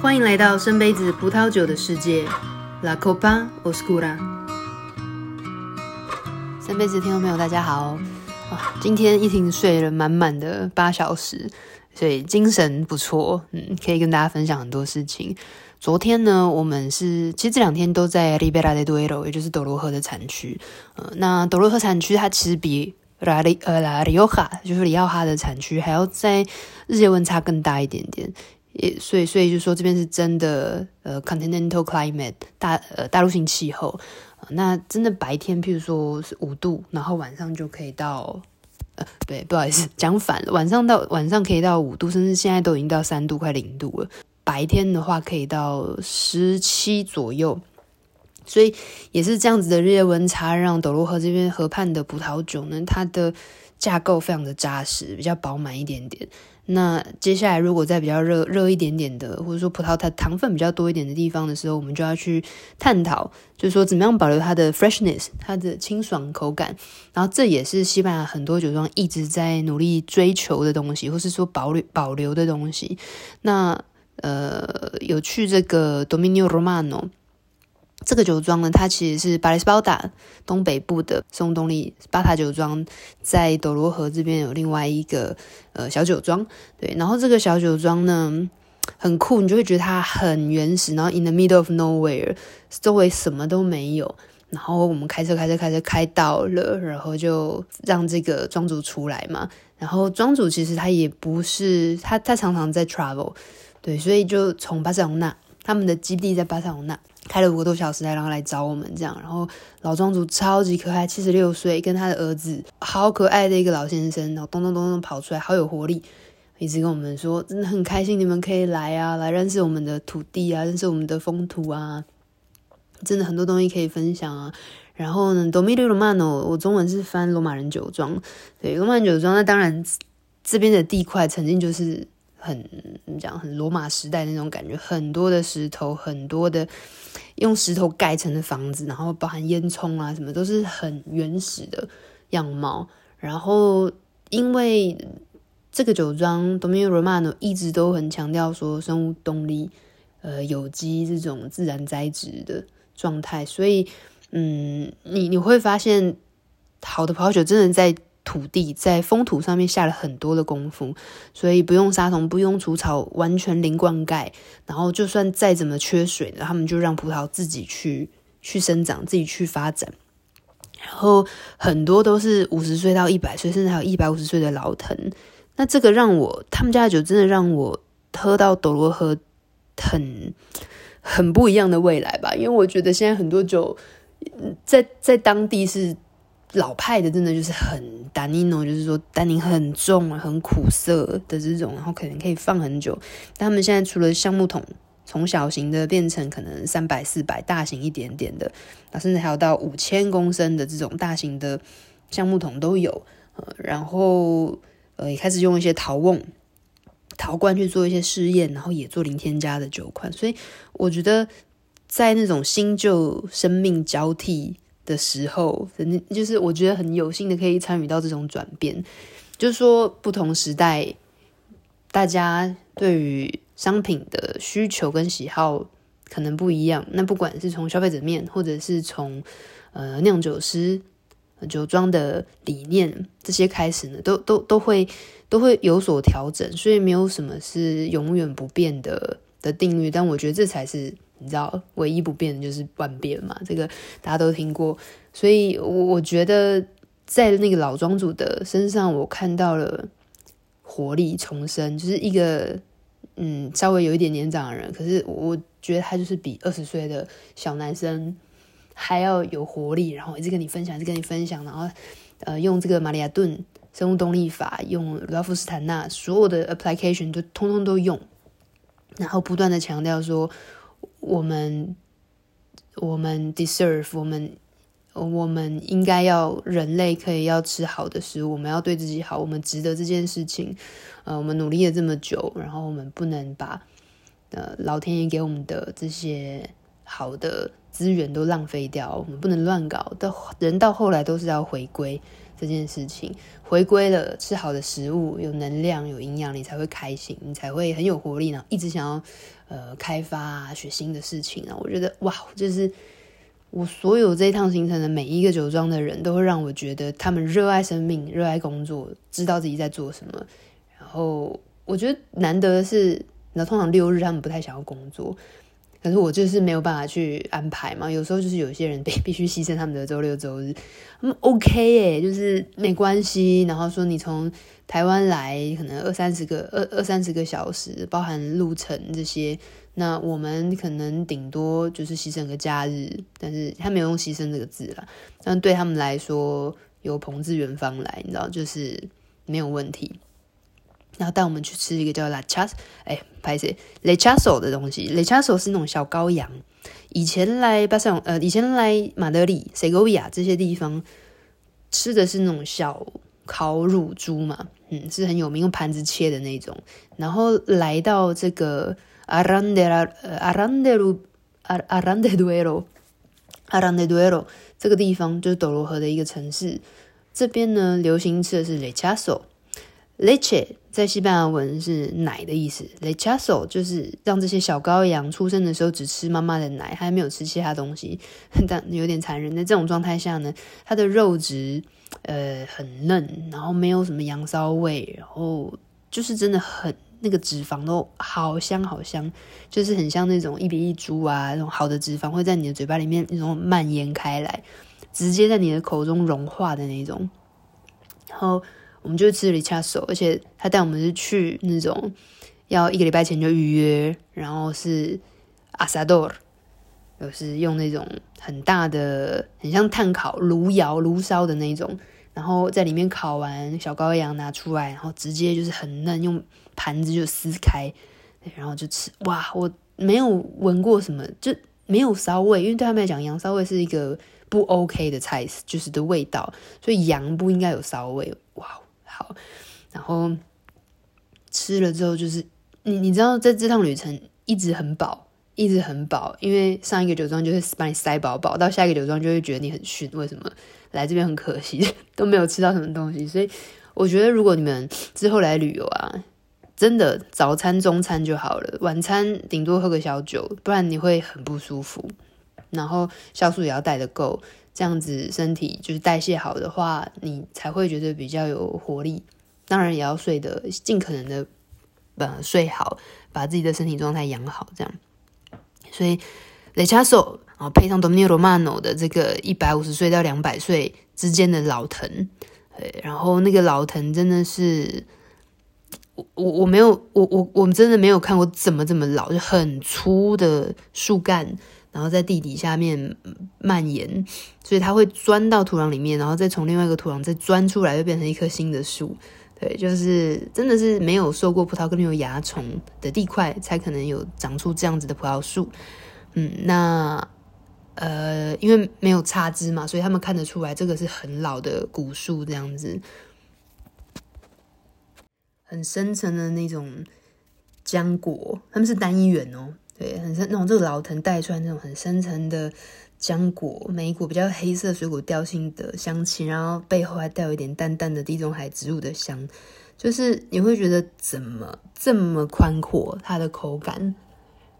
欢迎来到深杯子葡萄酒的世界，La Copa Oscura。深杯子听众朋友，大家好。啊，今天一婷睡了满满的八小时，所以精神不错，嗯，可以跟大家分享很多事情。昨天呢，我们是其实这两天都在 r i b e r a de Duero，也就是斗罗河的产区。呃，那斗罗河产区它其实比拉里呃拉里奥哈，就是里奥哈的产区还要在日夜温差更大一点点。也所以，所以就说这边是真的，呃，continental climate 大呃大陆性气候，那真的白天，譬如说是五度，然后晚上就可以到，呃，对，不好意思，讲反了，晚上到晚上可以到五度，甚至现在都已经到三度，快零度了。白天的话可以到十七左右，所以也是这样子的日夜温差，让斗罗河这边河畔的葡萄酒呢，它的架构非常的扎实，比较饱满一点点。那接下来，如果在比较热热一点点的，或者说葡萄它糖分比较多一点的地方的时候，我们就要去探讨，就是说怎么样保留它的 freshness，它的清爽口感。然后这也是西班牙很多酒庄一直在努力追求的东西，或是说保留保留的东西。那呃，有去这个 Dominio Romano。这个酒庄呢，它其实是巴雷斯巴达东北部的松东利巴塔酒庄，在斗罗河这边有另外一个呃小酒庄，对，然后这个小酒庄呢很酷，你就会觉得它很原始，然后 in the middle of nowhere，周围什么都没有，然后我们开车开车开车开到了，然后就让这个庄主出来嘛，然后庄主其实他也不是他他常常在 travel，对，所以就从巴塞隆纳，他们的基地在巴塞隆纳。开了五个多小时来，然后来找我们这样。然后老庄主超级可爱，七十六岁，跟他的儿子好可爱的一个老先生，然后咚咚咚咚跑出来，好有活力，一直跟我们说，真的很开心，你们可以来啊，来认识我们的土地啊，认识我们的风土啊，真的很多东西可以分享啊。然后呢，Domino Romano，我中文是翻罗马人酒庄，对，罗马人酒庄，那当然这边的地块曾经就是。很怎么讲？很罗马时代那种感觉，很多的石头，很多的用石头盖成的房子，然后包含烟囱啊什么，都是很原始的样貌。然后因为这个酒庄 Domino Romano 一直都很强调说生物动力、呃有机这种自然栽植的状态，所以嗯，你你会发现好的葡萄酒真的在。土地在风土上面下了很多的功夫，所以不用杀虫，不用除草，完全零灌溉。然后就算再怎么缺水呢，他们就让葡萄自己去去生长，自己去发展。然后很多都是五十岁到一百岁，甚至还有一百五十岁的老藤。那这个让我他们家的酒真的让我喝到斗罗河很很不一样的未来吧，因为我觉得现在很多酒在在当地是。老派的真的就是很单宁哦，就是说单宁很重，很苦涩的这种，然后可能可以放很久。但他们现在除了橡木桶，从小型的变成可能三百、四百，大型一点点的，啊，甚至还有到五千公升的这种大型的橡木桶都有。呃，然后呃，也开始用一些陶瓮、陶罐去做一些试验，然后也做零添加的酒款。所以我觉得在那种新旧生命交替的时候，反正就是我觉得很有幸的可以参与到这种转变，就是说不同时代，大家对于商品的需求跟喜好可能不一样。那不管是从消费者面，或者是从呃酿酒师、酒庄的理念这些开始呢，都都都会都会有所调整。所以没有什么是永远不变的的定律，但我觉得这才是。你知道，唯一不变的就是万变嘛，这个大家都听过。所以，我我觉得在那个老庄主的身上，我看到了活力重生，就是一个嗯，稍微有一点年长的人，可是我觉得他就是比二十岁的小男生还要有活力，然后一直跟你分享，一直跟你分享，然后呃，用这个玛利亚顿生物动力法，用鲁道夫斯坦纳所有的 application 就通通都用，然后不断的强调说。我们，我们 deserve，我们，我们应该要人类可以要吃好的食物，我们要对自己好，我们值得这件事情。呃，我们努力了这么久，然后我们不能把呃老天爷给我们的这些好的资源都浪费掉，我们不能乱搞。到人到后来都是要回归这件事情，回归了吃好的食物，有能量、有营养，你才会开心，你才会很有活力呢，一直想要呃开发啊，学新的事情啊。我觉得哇，就是我所有这一趟行程的每一个酒庄的人都会让我觉得他们热爱生命、热爱工作，知道自己在做什么。然后我觉得难得的是，那通常六日他们不太想要工作。可是我就是没有办法去安排嘛，有时候就是有些人必 必须牺牲他们的周六周日，嗯，OK 诶，就是没关系。然后说你从台湾来，可能二三十个二二三十个小时，包含路程这些，那我们可能顶多就是牺牲个假日，但是他没有用牺牲这个字啦。但对他们来说，有朋自远方来，你知道，就是没有问题。然后带我们去吃一个叫 La Chas，哎，拍谢 Lechazo 的东西。Lechazo 是那种小羔羊。以前来巴塞隆，呃，以前来马德里、塞戈维亚这些地方吃的是那种小烤乳猪嘛，嗯，是很有名，用盘子切的那种。然后来到这个 Arandela、呃、Aranderu、Arandeduero、Arandeduero 这个地方，就是斗罗河的一个城市。这边呢，流行吃的是 Lechazo。Leche 在西班牙文是奶的意思，Lechazo 就是让这些小羔羊出生的时候只吃妈妈的奶，还没有吃其他东西，但有点残忍。在这种状态下呢，它的肉质呃很嫩，然后没有什么羊骚味，然后就是真的很那个脂肪都好香好香，就是很像那种一比一猪啊，那种好的脂肪会在你的嘴巴里面那种蔓延开来，直接在你的口中融化的那种，然后。我们就吃了一下手而且他带我们是去那种要一个礼拜前就预约，然后是阿萨多尔就是用那种很大的、很像炭烤炉窑炉烧的那种，然后在里面烤完小羔羊拿出来，然后直接就是很嫩，用盘子就撕开，然后就吃。哇，我没有闻过什么，就没有骚味，因为对他们来讲，羊骚味是一个不 OK 的菜，就是的味道，所以羊不应该有骚味。哇。好，然后吃了之后，就是你你知道，在这趟旅程一直很饱，一直很饱，因为上一个酒庄就会把你塞饱饱，到下一个酒庄就会觉得你很逊。为什么来这边很可惜，都没有吃到什么东西？所以我觉得，如果你们之后来旅游啊，真的早餐、中餐就好了，晚餐顶多喝个小酒，不然你会很不舒服。然后酵素也要带得够。这样子身体就是代谢好的话，你才会觉得比较有活力。当然也要睡得尽可能的呃睡好，把自己的身体状态养好。这样，所以雷加索啊，配上 Dominio Romano 的这个一百五十岁到两百岁之间的老藤，对，然后那个老藤真的是我我我没有我我我们真的没有看过怎么这么老，就很粗的树干。然后在地底下面蔓延，所以它会钻到土壤里面，然后再从另外一个土壤再钻出来，就变成一棵新的树。对，就是真的是没有受过葡萄跟没有蚜虫的地块，才可能有长出这样子的葡萄树。嗯，那呃，因为没有插枝嘛，所以他们看得出来这个是很老的古树，这样子，很深层的那种浆果，他们是单一园哦。对，很深那种这个老藤带出来那种很深层的浆果，莓果比较黑色水果调性的香气，然后背后还带有一点淡淡的地中海植物的香，就是你会觉得怎么这么宽阔，它的口感，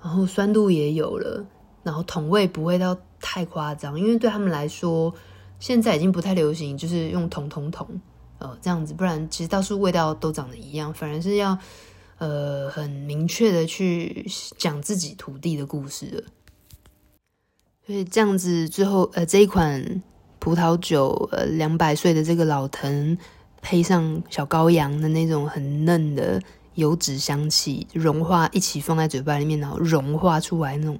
然后酸度也有了，然后桶味不会到太夸张，因为对他们来说，现在已经不太流行，就是用桶桶桶，呃，这样子，不然其实到处味道都长得一样，反而是要。呃，很明确的去讲自己土地的故事了，所以这样子最后，呃，这一款葡萄酒，呃，两百岁的这个老藤，配上小羔羊的那种很嫩的油脂香气，融化一起放在嘴巴里面，然后融化出来那种，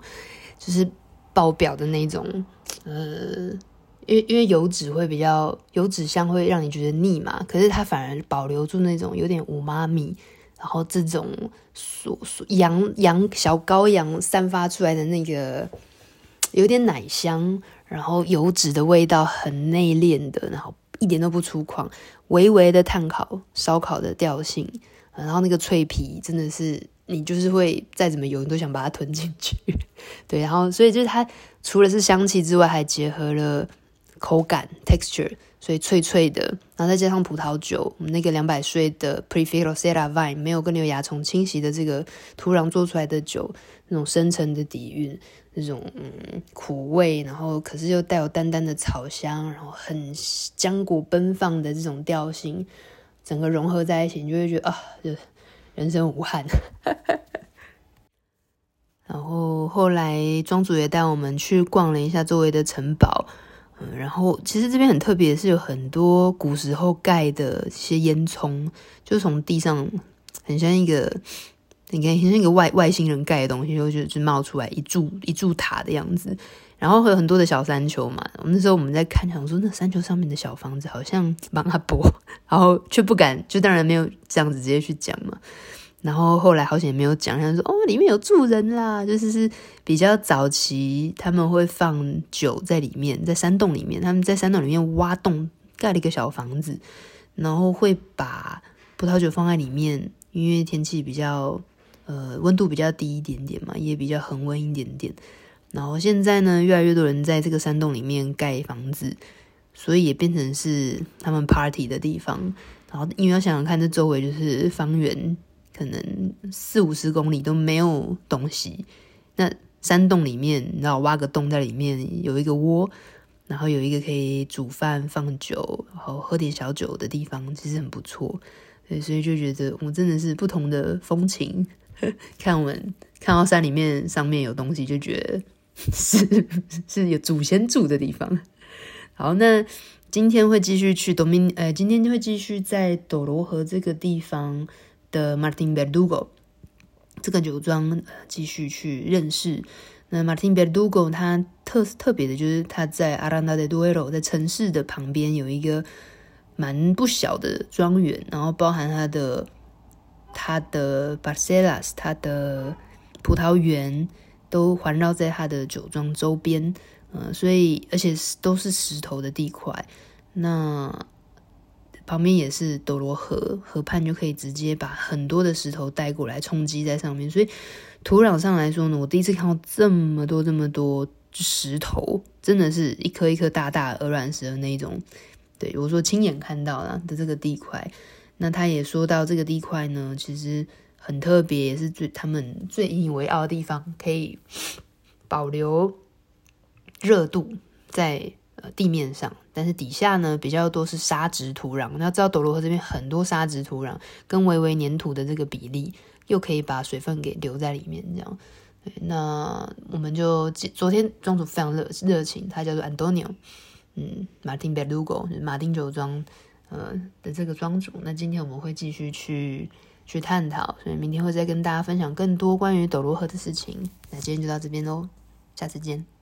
就是爆表的那种，呃，因为因为油脂会比较油脂香会让你觉得腻嘛，可是它反而保留住那种有点五妈咪。然后这种所所羊羊小羔羊散发出来的那个有点奶香，然后油脂的味道很内敛的，然后一点都不粗犷，微微的炭烤烧烤的调性，然后那个脆皮真的是你就是会再怎么油你都想把它吞进去，对，然后所以就是它除了是香气之外，还结合了口感 texture，所以脆脆的，然后再加上葡萄酒，我们那个两百岁的 Prefit Rosera Vine 没有跟牛蚜虫侵袭的这个土壤做出来的酒，那种深沉的底蕴，那种嗯苦味，然后可是又带有淡淡的草香，然后很浆果奔放的这种调性，整个融合在一起，你就会觉得啊，就人生无憾。然后后来庄主也带我们去逛了一下周围的城堡。嗯，然后其实这边很特别，是有很多古时候盖的一些烟囱，就从地上很像一个，你看很像一个外外星人盖的东西，就就就冒出来一柱一柱塔的样子。然后会有很多的小山丘嘛，那时候我们在看，想说那山丘上面的小房子好像帮他播，然后却不敢，就当然没有这样子直接去讲嘛。然后后来好像也没有讲，他说哦，里面有住人啦，就是是比较早期他们会放酒在里面，在山洞里面，他们在山洞里面挖洞盖了一个小房子，然后会把葡萄酒放在里面，因为天气比较呃温度比较低一点点嘛，也比较恒温一点点。然后现在呢，越来越多人在这个山洞里面盖房子，所以也变成是他们 party 的地方。然后因为要想想看，这周围就是方圆。可能四五十公里都没有东西，那山洞里面，然后挖个洞在里面有一个窝，然后有一个可以煮饭、放酒，然后喝点小酒的地方，其实很不错。对，所以就觉得我真的是不同的风情。看我们看到山里面上面有东西，就觉得是 是有祖先住的地方。好，那今天会继续去斗明呃，今天就会继续在斗罗河这个地方。的 Martin Verdugo 这个酒庄继续去认识。那 Martin Verdugo 它特特别的就是它在 Aranda de Duero 在城市的旁边有一个蛮不小的庄园，然后包含它的它的 Barcelas 它的葡萄园都环绕在它的酒庄周边。嗯，所以而且都是石头的地块。那旁边也是斗罗河，河畔就可以直接把很多的石头带过来冲击在上面，所以土壤上来说呢，我第一次看到这么多这么多石头，真的是一颗一颗大大鹅卵石的那种。对，我说亲眼看到了的这个地块，那他也说到这个地块呢，其实很特别，也是最他们最引以为傲的地方，可以保留热度在。地面上，但是底下呢，比较多是沙质土壤。那知道斗罗河这边很多沙质土壤，跟微微黏土的这个比例，又可以把水分给留在里面。这样，那我们就昨天庄主非常热热情，他叫做 Antonio，嗯，Martin Verdugo，马丁酒庄，呃的这个庄主。那今天我们会继续去去探讨，所以明天会再跟大家分享更多关于斗罗河的事情。那今天就到这边喽，下次见。